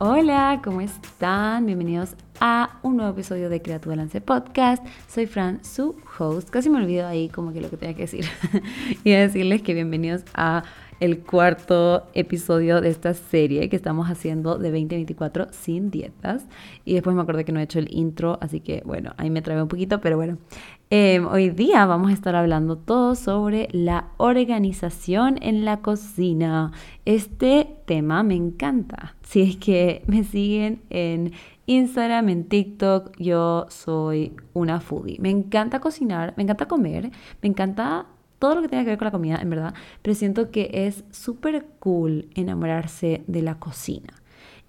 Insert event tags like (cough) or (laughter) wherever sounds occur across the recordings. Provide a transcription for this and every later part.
Hola, ¿cómo están? Bienvenidos a un nuevo episodio de Crea tu Balance Podcast. Soy Fran, su host. Casi me olvido ahí como que lo que tenía que decir. (laughs) y decirles que bienvenidos a el cuarto episodio de esta serie que estamos haciendo de 2024 sin dietas. Y después me acordé que no he hecho el intro, así que bueno, ahí me trabé un poquito, pero bueno. Em, hoy día vamos a estar hablando todo sobre la organización en la cocina. Este tema me encanta. Si es que me siguen en Instagram, en TikTok, yo soy una foodie. Me encanta cocinar, me encanta comer, me encanta todo lo que tenga que ver con la comida, en verdad, pero siento que es súper cool enamorarse de la cocina.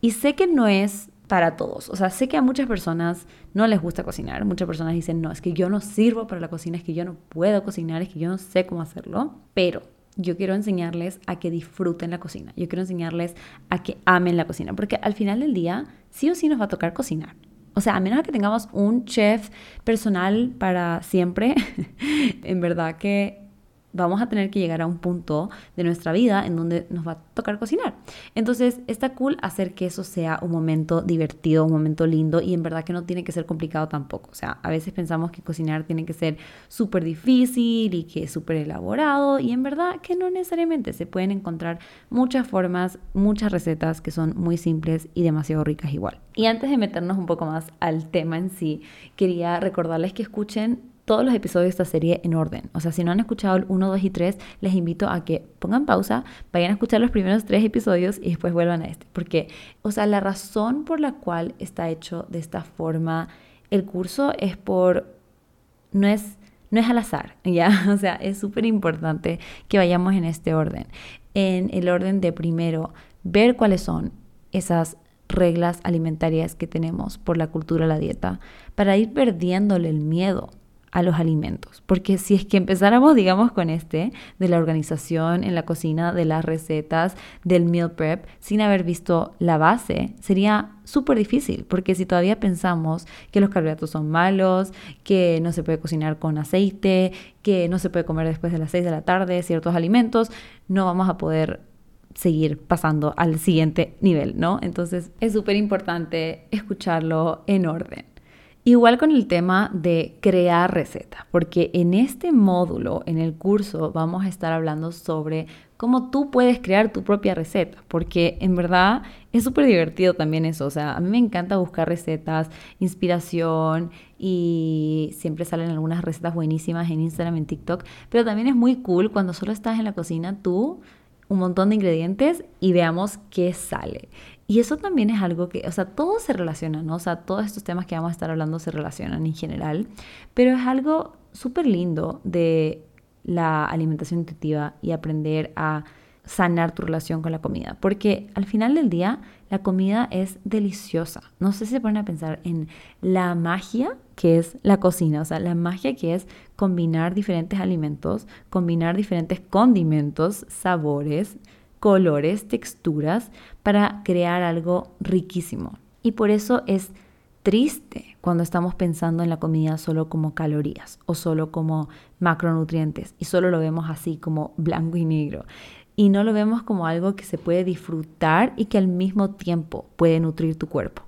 Y sé que no es para todos, o sea, sé que a muchas personas no les gusta cocinar, muchas personas dicen, no, es que yo no sirvo para la cocina, es que yo no puedo cocinar, es que yo no sé cómo hacerlo, pero yo quiero enseñarles a que disfruten la cocina, yo quiero enseñarles a que amen la cocina, porque al final del día sí o sí nos va a tocar cocinar. O sea, a menos que tengamos un chef personal para siempre, (laughs) en verdad que vamos a tener que llegar a un punto de nuestra vida en donde nos va a tocar cocinar. Entonces, está cool hacer que eso sea un momento divertido, un momento lindo y en verdad que no tiene que ser complicado tampoco. O sea, a veces pensamos que cocinar tiene que ser súper difícil y que es súper elaborado y en verdad que no necesariamente. Se pueden encontrar muchas formas, muchas recetas que son muy simples y demasiado ricas igual. Y antes de meternos un poco más al tema en sí, quería recordarles que escuchen todos los episodios de esta serie en orden. O sea, si no han escuchado el 1, 2 y 3, les invito a que pongan pausa, vayan a escuchar los primeros tres episodios y después vuelvan a este. Porque, o sea, la razón por la cual está hecho de esta forma el curso es por... no es... No es al azar, (laughs) ¿ya? O sea, es súper importante que vayamos en este orden. En el orden de primero, ver cuáles son esas reglas alimentarias que tenemos por la cultura la dieta, para ir perdiéndole el miedo a los alimentos. Porque si es que empezáramos, digamos, con este, de la organización en la cocina, de las recetas, del meal prep, sin haber visto la base, sería súper difícil. Porque si todavía pensamos que los carbohidratos son malos, que no se puede cocinar con aceite, que no se puede comer después de las 6 de la tarde ciertos alimentos, no vamos a poder seguir pasando al siguiente nivel, ¿no? Entonces es súper importante escucharlo en orden. Igual con el tema de crear recetas, porque en este módulo, en el curso, vamos a estar hablando sobre cómo tú puedes crear tu propia receta, porque en verdad es súper divertido también eso, o sea, a mí me encanta buscar recetas, inspiración y siempre salen algunas recetas buenísimas en Instagram, en TikTok, pero también es muy cool cuando solo estás en la cocina tú un montón de ingredientes y veamos qué sale. Y eso también es algo que, o sea, todo se relaciona, ¿no? O sea, todos estos temas que vamos a estar hablando se relacionan en general, pero es algo súper lindo de la alimentación intuitiva y aprender a sanar tu relación con la comida, porque al final del día la comida es deliciosa. No sé si se ponen a pensar en la magia que es la cocina, o sea, la magia que es combinar diferentes alimentos, combinar diferentes condimentos, sabores, colores, texturas para crear algo riquísimo. Y por eso es triste cuando estamos pensando en la comida solo como calorías o solo como macronutrientes y solo lo vemos así como blanco y negro y no lo vemos como algo que se puede disfrutar y que al mismo tiempo puede nutrir tu cuerpo.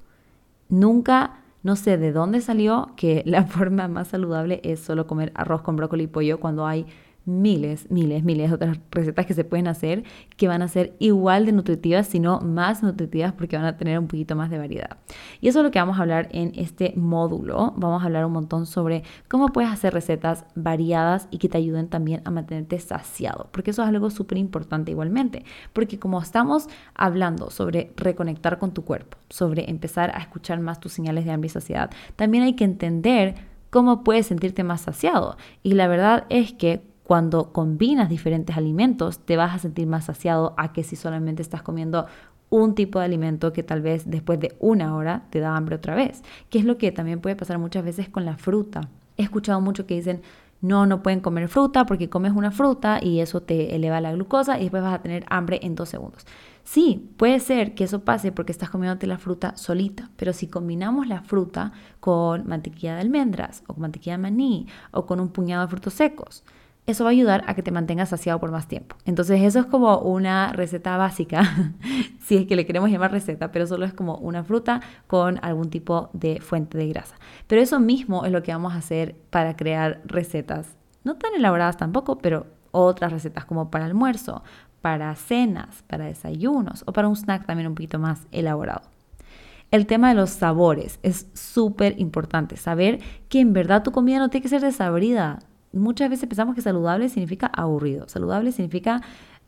Nunca, no sé de dónde salió que (laughs) la forma más saludable es solo comer arroz con brócoli y pollo cuando hay miles, miles, miles de otras recetas que se pueden hacer que van a ser igual de nutritivas, sino más nutritivas porque van a tener un poquito más de variedad. Y eso es lo que vamos a hablar en este módulo. Vamos a hablar un montón sobre cómo puedes hacer recetas variadas y que te ayuden también a mantenerte saciado, porque eso es algo súper importante igualmente, porque como estamos hablando sobre reconectar con tu cuerpo, sobre empezar a escuchar más tus señales de hambre y saciedad, también hay que entender cómo puedes sentirte más saciado. Y la verdad es que cuando combinas diferentes alimentos, te vas a sentir más saciado a que si solamente estás comiendo un tipo de alimento que tal vez después de una hora te da hambre otra vez, que es lo que también puede pasar muchas veces con la fruta. He escuchado mucho que dicen, no, no pueden comer fruta porque comes una fruta y eso te eleva la glucosa y después vas a tener hambre en dos segundos. Sí, puede ser que eso pase porque estás comiéndote la fruta solita, pero si combinamos la fruta con mantequilla de almendras o con mantequilla de maní o con un puñado de frutos secos, eso va a ayudar a que te mantengas saciado por más tiempo. Entonces eso es como una receta básica, (laughs) si es que le queremos llamar receta, pero solo es como una fruta con algún tipo de fuente de grasa. Pero eso mismo es lo que vamos a hacer para crear recetas, no tan elaboradas tampoco, pero otras recetas como para almuerzo, para cenas, para desayunos o para un snack también un poquito más elaborado. El tema de los sabores es súper importante, saber que en verdad tu comida no tiene que ser desabrida muchas veces pensamos que saludable significa aburrido, saludable significa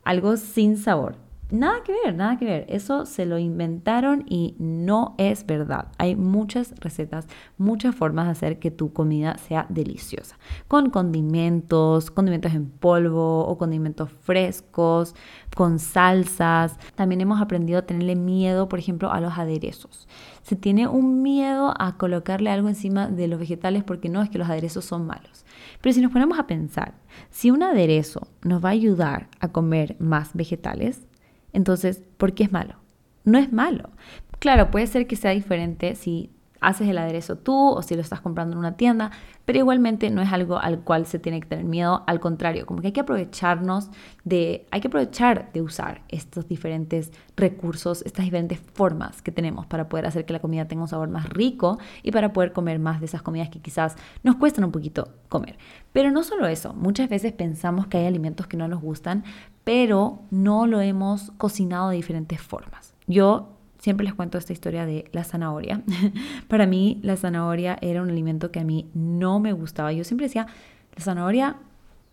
algo sin sabor. Nada que ver, nada que ver. Eso se lo inventaron y no es verdad. Hay muchas recetas, muchas formas de hacer que tu comida sea deliciosa. Con condimentos, condimentos en polvo o condimentos frescos, con salsas. También hemos aprendido a tenerle miedo, por ejemplo, a los aderezos. Se tiene un miedo a colocarle algo encima de los vegetales porque no es que los aderezos son malos. Pero si nos ponemos a pensar, si un aderezo nos va a ayudar a comer más vegetales, entonces, ¿por qué es malo? No es malo. Claro, puede ser que sea diferente si haces el aderezo tú o si lo estás comprando en una tienda, pero igualmente no es algo al cual se tiene que tener miedo, al contrario, como que hay que aprovecharnos de, hay que aprovechar de usar estos diferentes recursos, estas diferentes formas que tenemos para poder hacer que la comida tenga un sabor más rico y para poder comer más de esas comidas que quizás nos cuestan un poquito comer. Pero no solo eso, muchas veces pensamos que hay alimentos que no nos gustan, pero no lo hemos cocinado de diferentes formas. Yo Siempre les cuento esta historia de la zanahoria. (laughs) Para mí la zanahoria era un alimento que a mí no me gustaba. Yo siempre decía, la zanahoria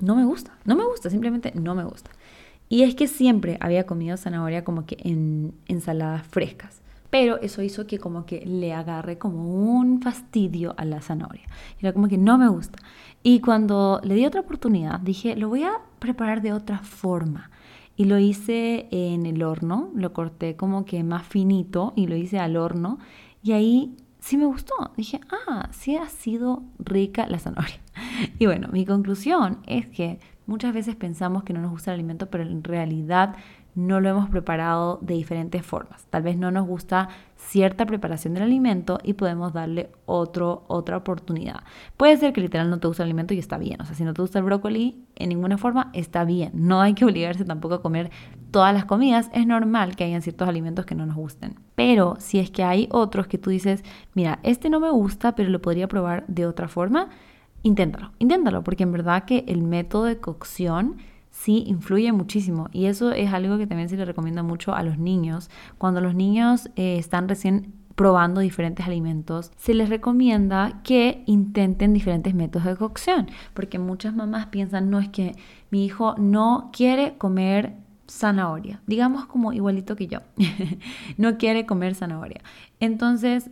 no me gusta, no me gusta, simplemente no me gusta. Y es que siempre había comido zanahoria como que en ensaladas frescas. Pero eso hizo que como que le agarre como un fastidio a la zanahoria. Era como que no me gusta. Y cuando le di otra oportunidad, dije, lo voy a preparar de otra forma y lo hice en el horno, lo corté como que más finito y lo hice al horno y ahí sí me gustó. Dije, ah, sí ha sido rica la zanahoria. (laughs) Y bueno, mi conclusión es que muchas veces pensamos que no nos gusta el alimento, pero en realidad no lo hemos preparado de diferentes formas. Tal vez no nos gusta cierta preparación del alimento y podemos darle otro, otra oportunidad. Puede ser que literal no te gusta el alimento y está bien. O sea, si no te gusta el brócoli, en ninguna forma está bien. No hay que obligarse tampoco a comer todas las comidas. Es normal que hayan ciertos alimentos que no nos gusten. Pero si es que hay otros que tú dices, mira, este no me gusta, pero lo podría probar de otra forma, inténtalo. Inténtalo, porque en verdad que el método de cocción sí influye muchísimo y eso es algo que también se le recomienda mucho a los niños. Cuando los niños eh, están recién probando diferentes alimentos, se les recomienda que intenten diferentes métodos de cocción, porque muchas mamás piensan, no es que mi hijo no quiere comer zanahoria, digamos como igualito que yo, (laughs) no quiere comer zanahoria. Entonces,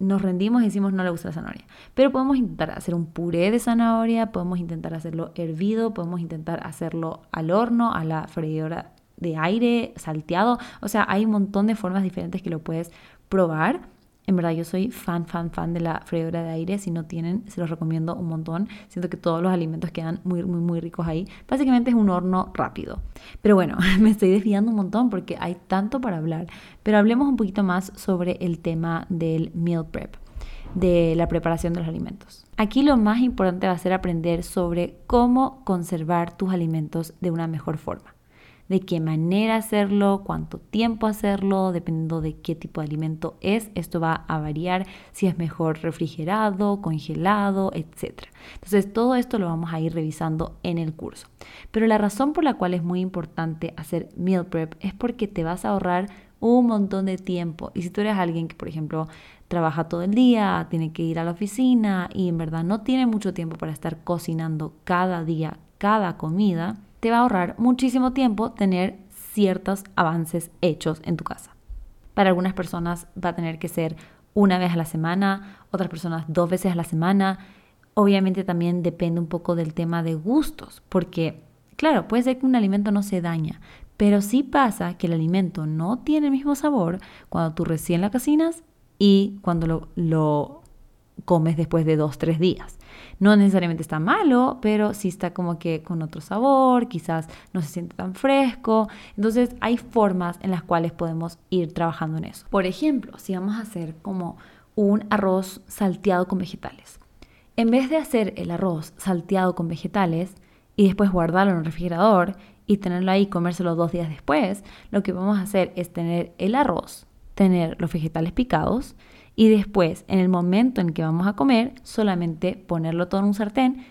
nos rendimos y decimos no le gusta la zanahoria. Pero podemos intentar hacer un puré de zanahoria, podemos intentar hacerlo hervido, podemos intentar hacerlo al horno, a la freidora de aire, salteado. O sea, hay un montón de formas diferentes que lo puedes probar en verdad yo soy fan, fan, fan de la freidora de aire. Si no tienen, se los recomiendo un montón. Siento que todos los alimentos quedan muy, muy, muy ricos ahí. Básicamente es un horno rápido. Pero bueno, (laughs) me estoy desviando un montón porque hay tanto para hablar. Pero hablemos un poquito más sobre el tema del meal prep de la preparación de los alimentos. Aquí lo más importante va a ser aprender sobre cómo conservar tus alimentos de una mejor forma de qué manera hacerlo, cuánto tiempo hacerlo, dependiendo de qué tipo de alimento es. Esto va a variar si es mejor refrigerado, congelado, etc. Entonces todo esto lo vamos a ir revisando en el curso. Pero la razón por la cual es muy importante hacer meal prep es porque te vas a ahorrar un montón de tiempo. Y si tú eres alguien que, por ejemplo, trabaja todo el día, tiene que ir a la oficina y en verdad no tiene mucho tiempo para estar cocinando cada día, cada comida, te va a ahorrar muchísimo tiempo tener ciertos avances hechos en tu casa. Para algunas personas va a tener que ser una vez a la semana, otras personas dos veces a la semana. Obviamente también depende un poco del tema de gustos, porque claro, puede ser que un alimento no se daña, pero sí pasa que el alimento no tiene el mismo sabor cuando tú recién lo cocinas y cuando lo, lo comes después de dos, tres días. No necesariamente está malo, pero sí está como que con otro sabor, quizás no se siente tan fresco. Entonces hay formas en las cuales podemos ir trabajando en eso. Por ejemplo, si vamos a hacer como un arroz salteado con vegetales. En vez de hacer el arroz salteado con vegetales y después guardarlo en el refrigerador y tenerlo ahí y comérselo dos días después, lo que vamos a hacer es tener el arroz, tener los vegetales picados y después, en el momento en que vamos a comer, solamente ponerlo todo en un sartén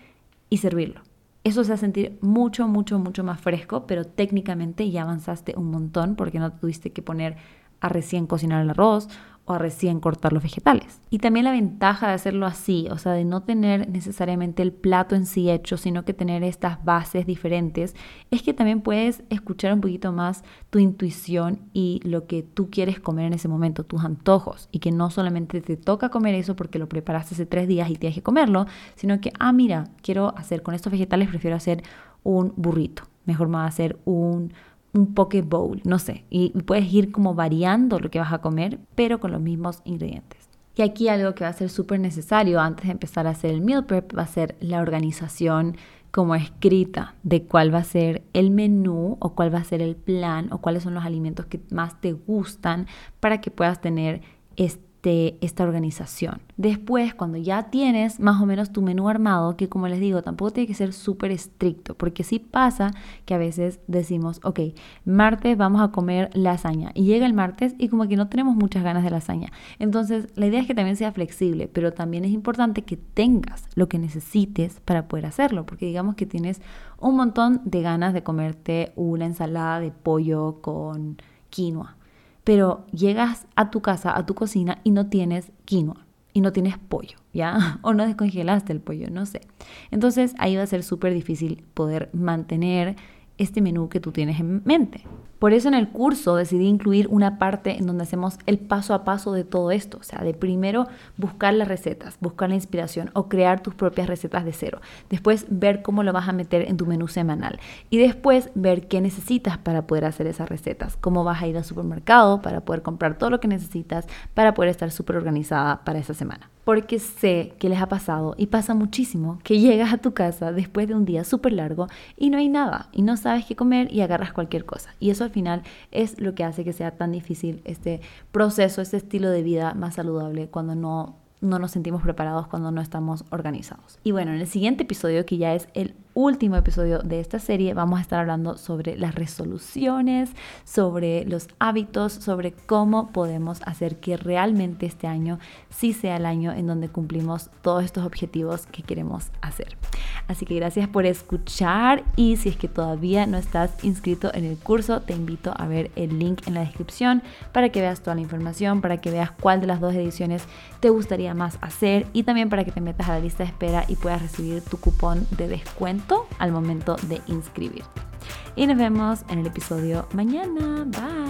y servirlo. Eso se a sentir mucho, mucho, mucho más fresco, pero técnicamente ya avanzaste un montón porque no tuviste que poner a recién cocinar el arroz o a recién cortar los vegetales. Y también la ventaja de hacerlo así, o sea, de no tener necesariamente el plato en sí hecho, sino que tener estas bases diferentes, es que también puedes escuchar un poquito más tu intuición y lo que tú quieres comer en ese momento, tus antojos, y que no solamente te toca comer eso porque lo preparaste hace tres días y tienes que comerlo, sino que, ah, mira, quiero hacer con estos vegetales, prefiero hacer un burrito, mejor me hacer un un poke bowl, no sé, y puedes ir como variando lo que vas a comer, pero con los mismos ingredientes. Y aquí algo que va a ser súper necesario antes de empezar a hacer el meal prep va a ser la organización como escrita de cuál va a ser el menú o cuál va a ser el plan o cuáles son los alimentos que más te gustan para que puedas tener este de esta organización. Después, cuando ya tienes más o menos tu menú armado, que como les digo, tampoco tiene que ser súper estricto, porque sí pasa que a veces decimos, ok, martes vamos a comer lasaña, y llega el martes y como que no tenemos muchas ganas de lasaña. Entonces, la idea es que también sea flexible, pero también es importante que tengas lo que necesites para poder hacerlo, porque digamos que tienes un montón de ganas de comerte una ensalada de pollo con quinoa pero llegas a tu casa, a tu cocina y no tienes quinoa y no tienes pollo, ¿ya? (laughs) O no descongelaste el pollo, no sé. Entonces ahí va a ser súper difícil poder mantener este menú que tú tienes en mente. Por eso en el curso decidí incluir una parte en donde hacemos el paso a paso de todo esto, o sea, de primero buscar las recetas, buscar la inspiración o crear tus propias recetas de cero. Después ver cómo lo vas a meter en tu menú semanal. Y después ver qué necesitas para poder hacer esas recetas, cómo vas a ir al supermercado para poder comprar todo lo que necesitas para poder estar súper organizada para esa semana. Porque sé que les ha pasado y pasa muchísimo que llegas a tu casa después de un día súper largo y no hay nada. Y no sabes qué comer y agarras cualquier cosa. Y eso al final es lo que hace que sea tan difícil este proceso, este estilo de vida más saludable cuando no no nos sentimos preparados cuando no estamos organizados. Y bueno, en el siguiente episodio, que ya es el último episodio de esta serie, vamos a estar hablando sobre las resoluciones, sobre los hábitos, sobre cómo podemos hacer que realmente este año sí sea el año en donde cumplimos todos estos objetivos que queremos hacer. Así que gracias por escuchar y si es que todavía no estás inscrito en el curso, te invito a ver el link en la descripción para que veas toda la información, para que veas cuál de las dos ediciones te gustaría más hacer y también para que te metas a la lista de espera y puedas recibir tu cupón de descuento al momento de inscribirte. Y nos vemos en el episodio mañana. Bye.